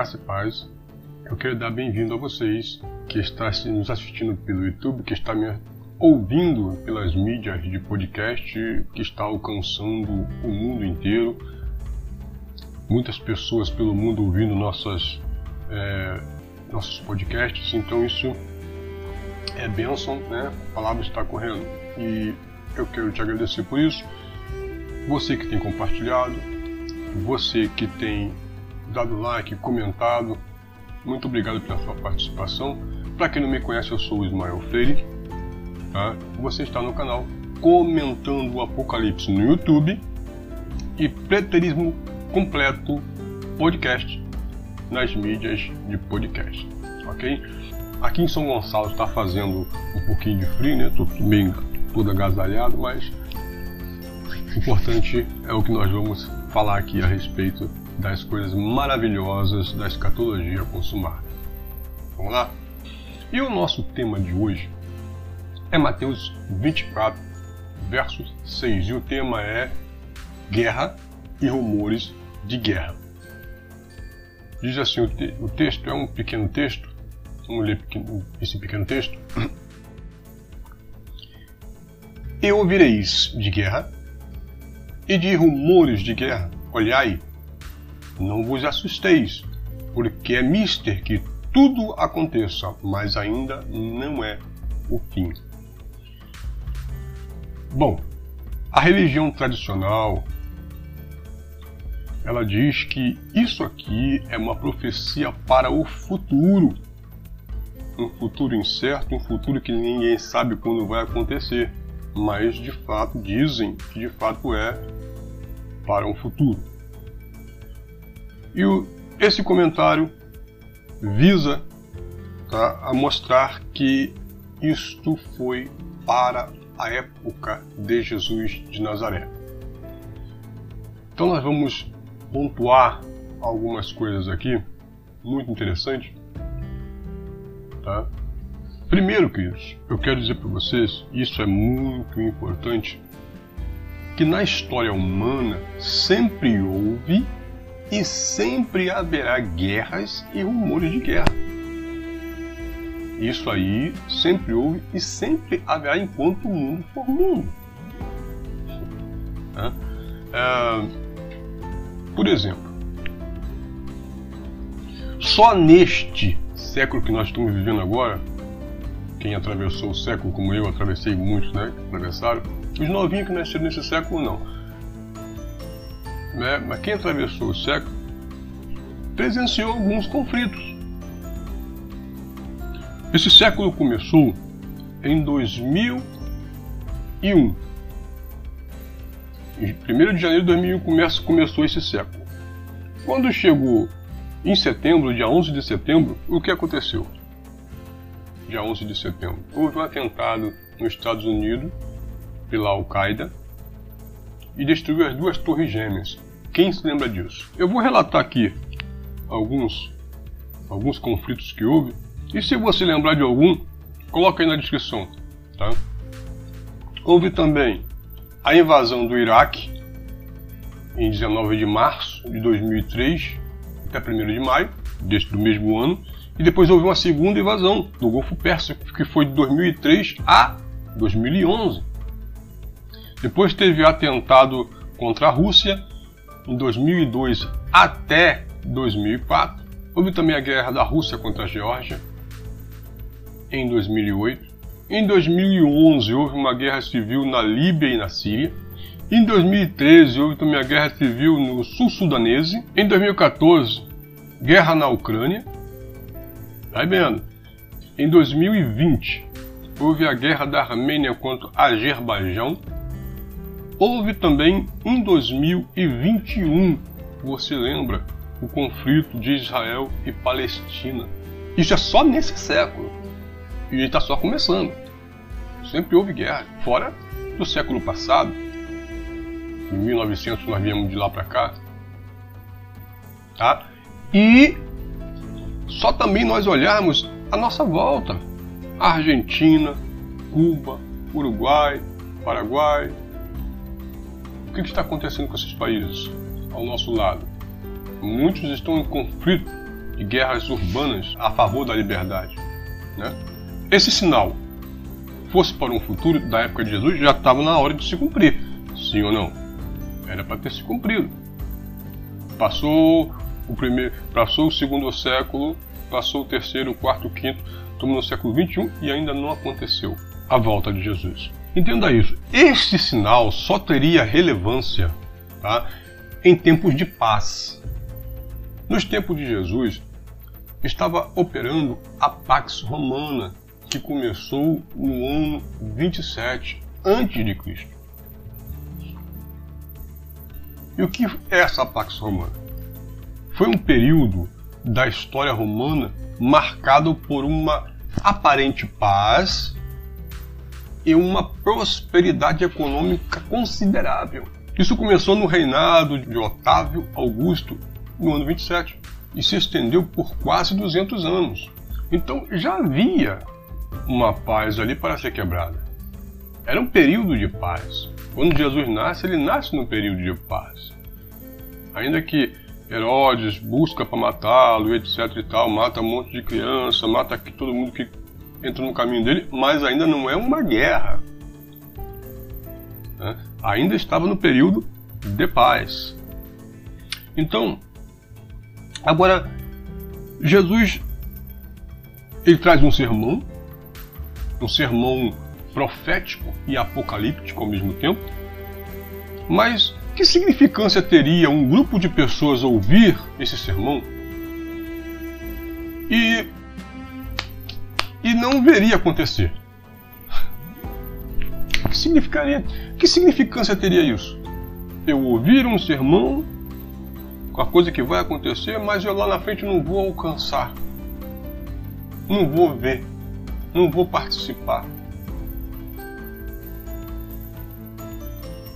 Graça e paz. Eu quero dar bem-vindo a vocês que está nos assistindo pelo YouTube, que está me ouvindo pelas mídias de podcast, que está alcançando o mundo inteiro. Muitas pessoas pelo mundo ouvindo nossas, é, nossos podcasts, então isso é bênção, né? A palavra está correndo. E eu quero te agradecer por isso. Você que tem compartilhado, você que tem dado like, comentado, muito obrigado pela sua participação. Para quem não me conhece, eu sou o Ismael Freire. Tá? Você está no canal Comentando o Apocalipse no YouTube e Preterismo Completo Podcast nas mídias de podcast, ok? Aqui em São Gonçalo está fazendo um pouquinho de frio, né? Estou meio todo agasalhado, mas o importante é o que nós vamos falar aqui a respeito das coisas maravilhosas da escatologia consumada. Vamos lá? E o nosso tema de hoje é Mateus 24, verso 6. E o tema é Guerra e rumores de guerra. Diz assim: o, te o texto é um pequeno texto. Vamos ler pequeno, esse pequeno texto. E ouvireis de guerra e de rumores de guerra. Olhai, não vos assusteis, porque é mister que tudo aconteça, mas ainda não é o fim. Bom, a religião tradicional ela diz que isso aqui é uma profecia para o futuro. Um futuro incerto, um futuro que ninguém sabe quando vai acontecer, mas de fato dizem que de fato é para um futuro. E o, esse comentário visa tá, a mostrar que isto foi para a época de Jesus de Nazaré. Então nós vamos pontuar algumas coisas aqui muito interessantes. Tá? Primeiro, queridos, eu quero dizer para vocês, isso é muito importante, que na história humana sempre houve e sempre haverá guerras e rumores de guerra. Isso aí sempre houve e sempre haverá enquanto o mundo for mundo. É, por exemplo, só neste século que nós estamos vivendo agora, quem atravessou o século como eu, atravessei muitos, né? Atravessaram. Os novinhos que nasceram nesse século não. Né? Mas quem atravessou o século presenciou alguns conflitos. Esse século começou em 2001. Em 1 de janeiro de 2001 começa, começou esse século. Quando chegou em setembro, dia 11 de setembro, o que aconteceu? Dia 11 de setembro, houve um atentado nos Estados Unidos pela Al-Qaeda e destruiu as duas torres gêmeas. Quem se lembra disso? Eu vou relatar aqui alguns, alguns conflitos que houve e se você lembrar de algum, coloca aí na descrição. Tá? Houve também a invasão do Iraque em 19 de março de 2003 até 1 de maio deste, do mesmo ano. E depois houve uma segunda invasão do Golfo Pérsico, que foi de 2003 a 2011. Depois teve atentado contra a Rússia em 2002 até 2004. Houve também a guerra da Rússia contra a Geórgia em 2008. Em 2011 houve uma guerra civil na Líbia e na Síria. Em 2013 houve também a guerra civil no sul sudanese. Em 2014, guerra na Ucrânia. Vai vendo. Em 2020 houve a guerra da Armênia contra Azerbaijão. Houve também em 2021, você lembra, o conflito de Israel e Palestina. Isso é só nesse século. E está só começando. Sempre houve guerra, fora do século passado. Em 1900 nós viemos de lá para cá. Tá? E só também nós olharmos a nossa volta. Argentina, Cuba, Uruguai, Paraguai, o que está acontecendo com esses países ao nosso lado? Muitos estão em conflito e guerras urbanas a favor da liberdade. Né? Esse sinal fosse para um futuro da época de Jesus, já estava na hora de se cumprir. Sim ou não? Era para ter se cumprido. Passou o primeiro, passou o segundo século, passou o terceiro, o quarto, o quinto, estamos no século 21 e ainda não aconteceu a volta de Jesus. Entenda isso. Este sinal só teria relevância tá, em tempos de paz. Nos tempos de Jesus, estava operando a Pax Romana, que começou no ano 27 a.C. E o que é essa Pax Romana? Foi um período da história romana marcado por uma aparente paz e uma prosperidade econômica considerável. Isso começou no reinado de Otávio Augusto, no ano 27, e se estendeu por quase 200 anos. Então já havia uma paz ali para ser quebrada. Era um período de paz. Quando Jesus nasce, ele nasce num período de paz. Ainda que Herodes busca para matá-lo, etc e tal, mata um monte de criança, mata todo mundo que entra no caminho dele, mas ainda não é uma guerra. Né? Ainda estava no período de paz. Então, agora, Jesus ele traz um sermão um sermão profético e apocalíptico ao mesmo tempo. Mas que significância teria um grupo de pessoas ouvir esse sermão e não veria acontecer? Que significaria? Que significância teria isso? Eu ouvir um sermão com a coisa que vai acontecer, mas eu lá na frente não vou alcançar, não vou ver não vou participar.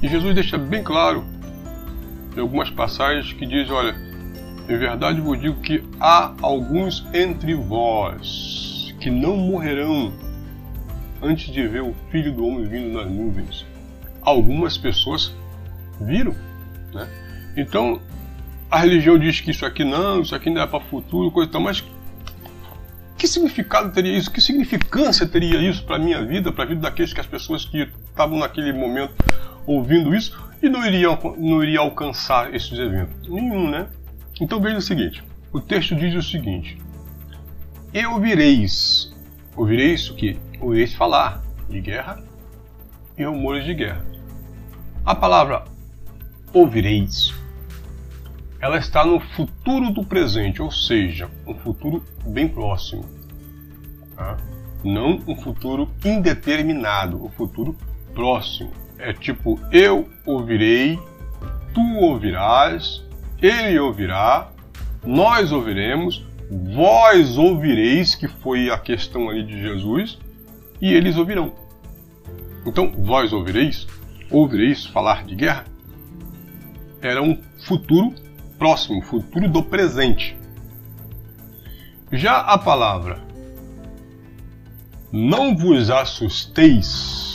E Jesus deixa bem claro em algumas passagens que diz, olha, em verdade vos digo que há alguns entre vós que não morrerão antes de ver o Filho do Homem vindo nas nuvens. Algumas pessoas viram, né? Então, a religião diz que isso aqui não, isso aqui não é para futuro, coisa tal, mas que significado teria isso? Que significância teria isso para a minha vida, para a vida daqueles que as pessoas que estavam naquele momento ouvindo isso e não iriam, não iriam alcançar esses eventos? Nenhum, né? Então veja o seguinte: o texto diz o seguinte: E ouvireis, ouvireis o que? Ouvireis falar de guerra e rumores de guerra. A palavra ouvireis ela está no futuro do presente, ou seja, um futuro bem próximo. Tá? Não um futuro indeterminado, um futuro próximo. É tipo, eu ouvirei, tu ouvirás, ele ouvirá, nós ouviremos, vós ouvireis, que foi a questão ali de Jesus, e eles ouvirão. Então, vós ouvireis, ouvireis falar de guerra, era um futuro próximo, futuro do presente. Já a palavra não vos assusteis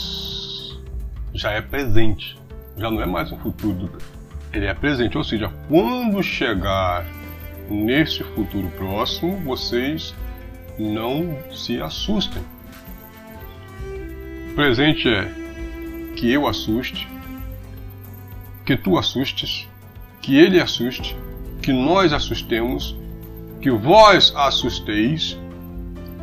já é presente, já não é mais um futuro, ele é presente, ou seja, quando chegar nesse futuro próximo, vocês não se assustem. O presente é que eu assuste, que tu assustes, que ele assuste, que nós assustemos, que vós assusteis,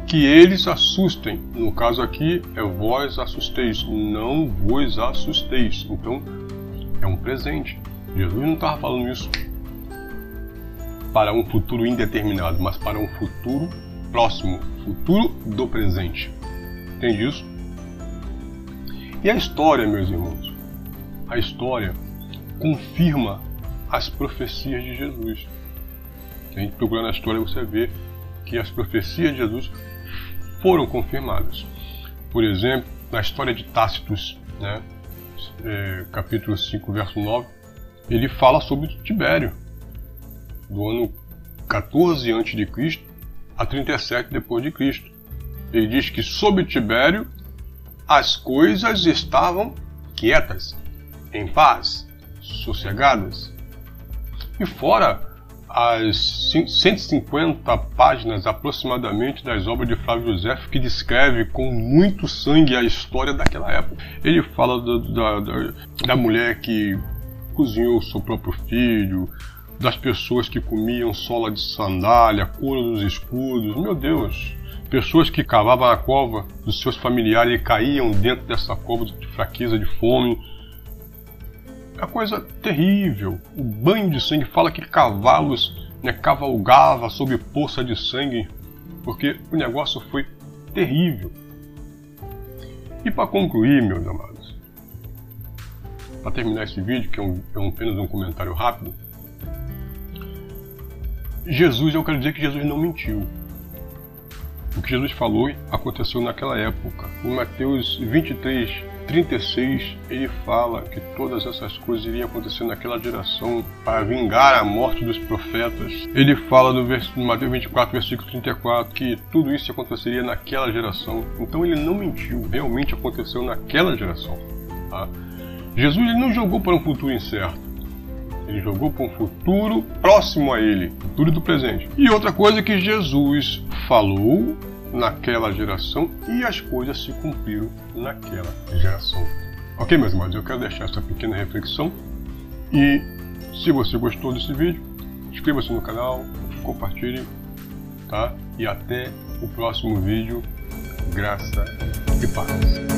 que eles assustem. No caso aqui é vós assusteis, não vos assusteis. Então é um presente. Jesus não estava falando isso para um futuro indeterminado, mas para um futuro próximo, futuro do presente. Entende isso? E a história, meus irmãos? A história confirma as profecias de Jesus. A gente procurar na história, você vê que as profecias de Jesus foram confirmadas. Por exemplo, na história de Tácitos, né, é, capítulo 5, verso 9, ele fala sobre Tibério, do ano 14 a.C. a 37 depois de Cristo. Ele diz que sob Tibério as coisas estavam quietas, em paz, sossegadas, e fora as 150 páginas aproximadamente das obras de Flávio José que descreve com muito sangue a história daquela época. Ele fala da, da, da mulher que cozinhou seu próprio filho, das pessoas que comiam sola de sandália, couro dos escudos, meu Deus, pessoas que cavavam a cova dos seus familiares e caíam dentro dessa cova de fraqueza, de fome, é coisa terrível. O banho de sangue fala que cavalos né, cavalgava sob poça de sangue, porque o negócio foi terrível. E para concluir, meus amados, para terminar esse vídeo, que é, um, é apenas um comentário rápido, Jesus, eu quero dizer que Jesus não mentiu. O que Jesus falou aconteceu naquela época. Em Mateus 23, 36, ele fala que todas essas coisas iriam acontecer naquela geração para vingar a morte dos profetas. Ele fala no, vers... no Mateus 24, versículo 34, que tudo isso aconteceria naquela geração. Então ele não mentiu, realmente aconteceu naquela geração. Tá? Jesus ele não jogou para um futuro incerto. Ele jogou para um futuro próximo a ele, futuro do presente. E outra coisa que Jesus falou naquela geração e as coisas se cumpriram naquela geração. Ok, meus irmãos, eu quero deixar essa pequena reflexão e se você gostou desse vídeo, inscreva-se no canal, compartilhe, tá? E até o próximo vídeo. Graça e paz.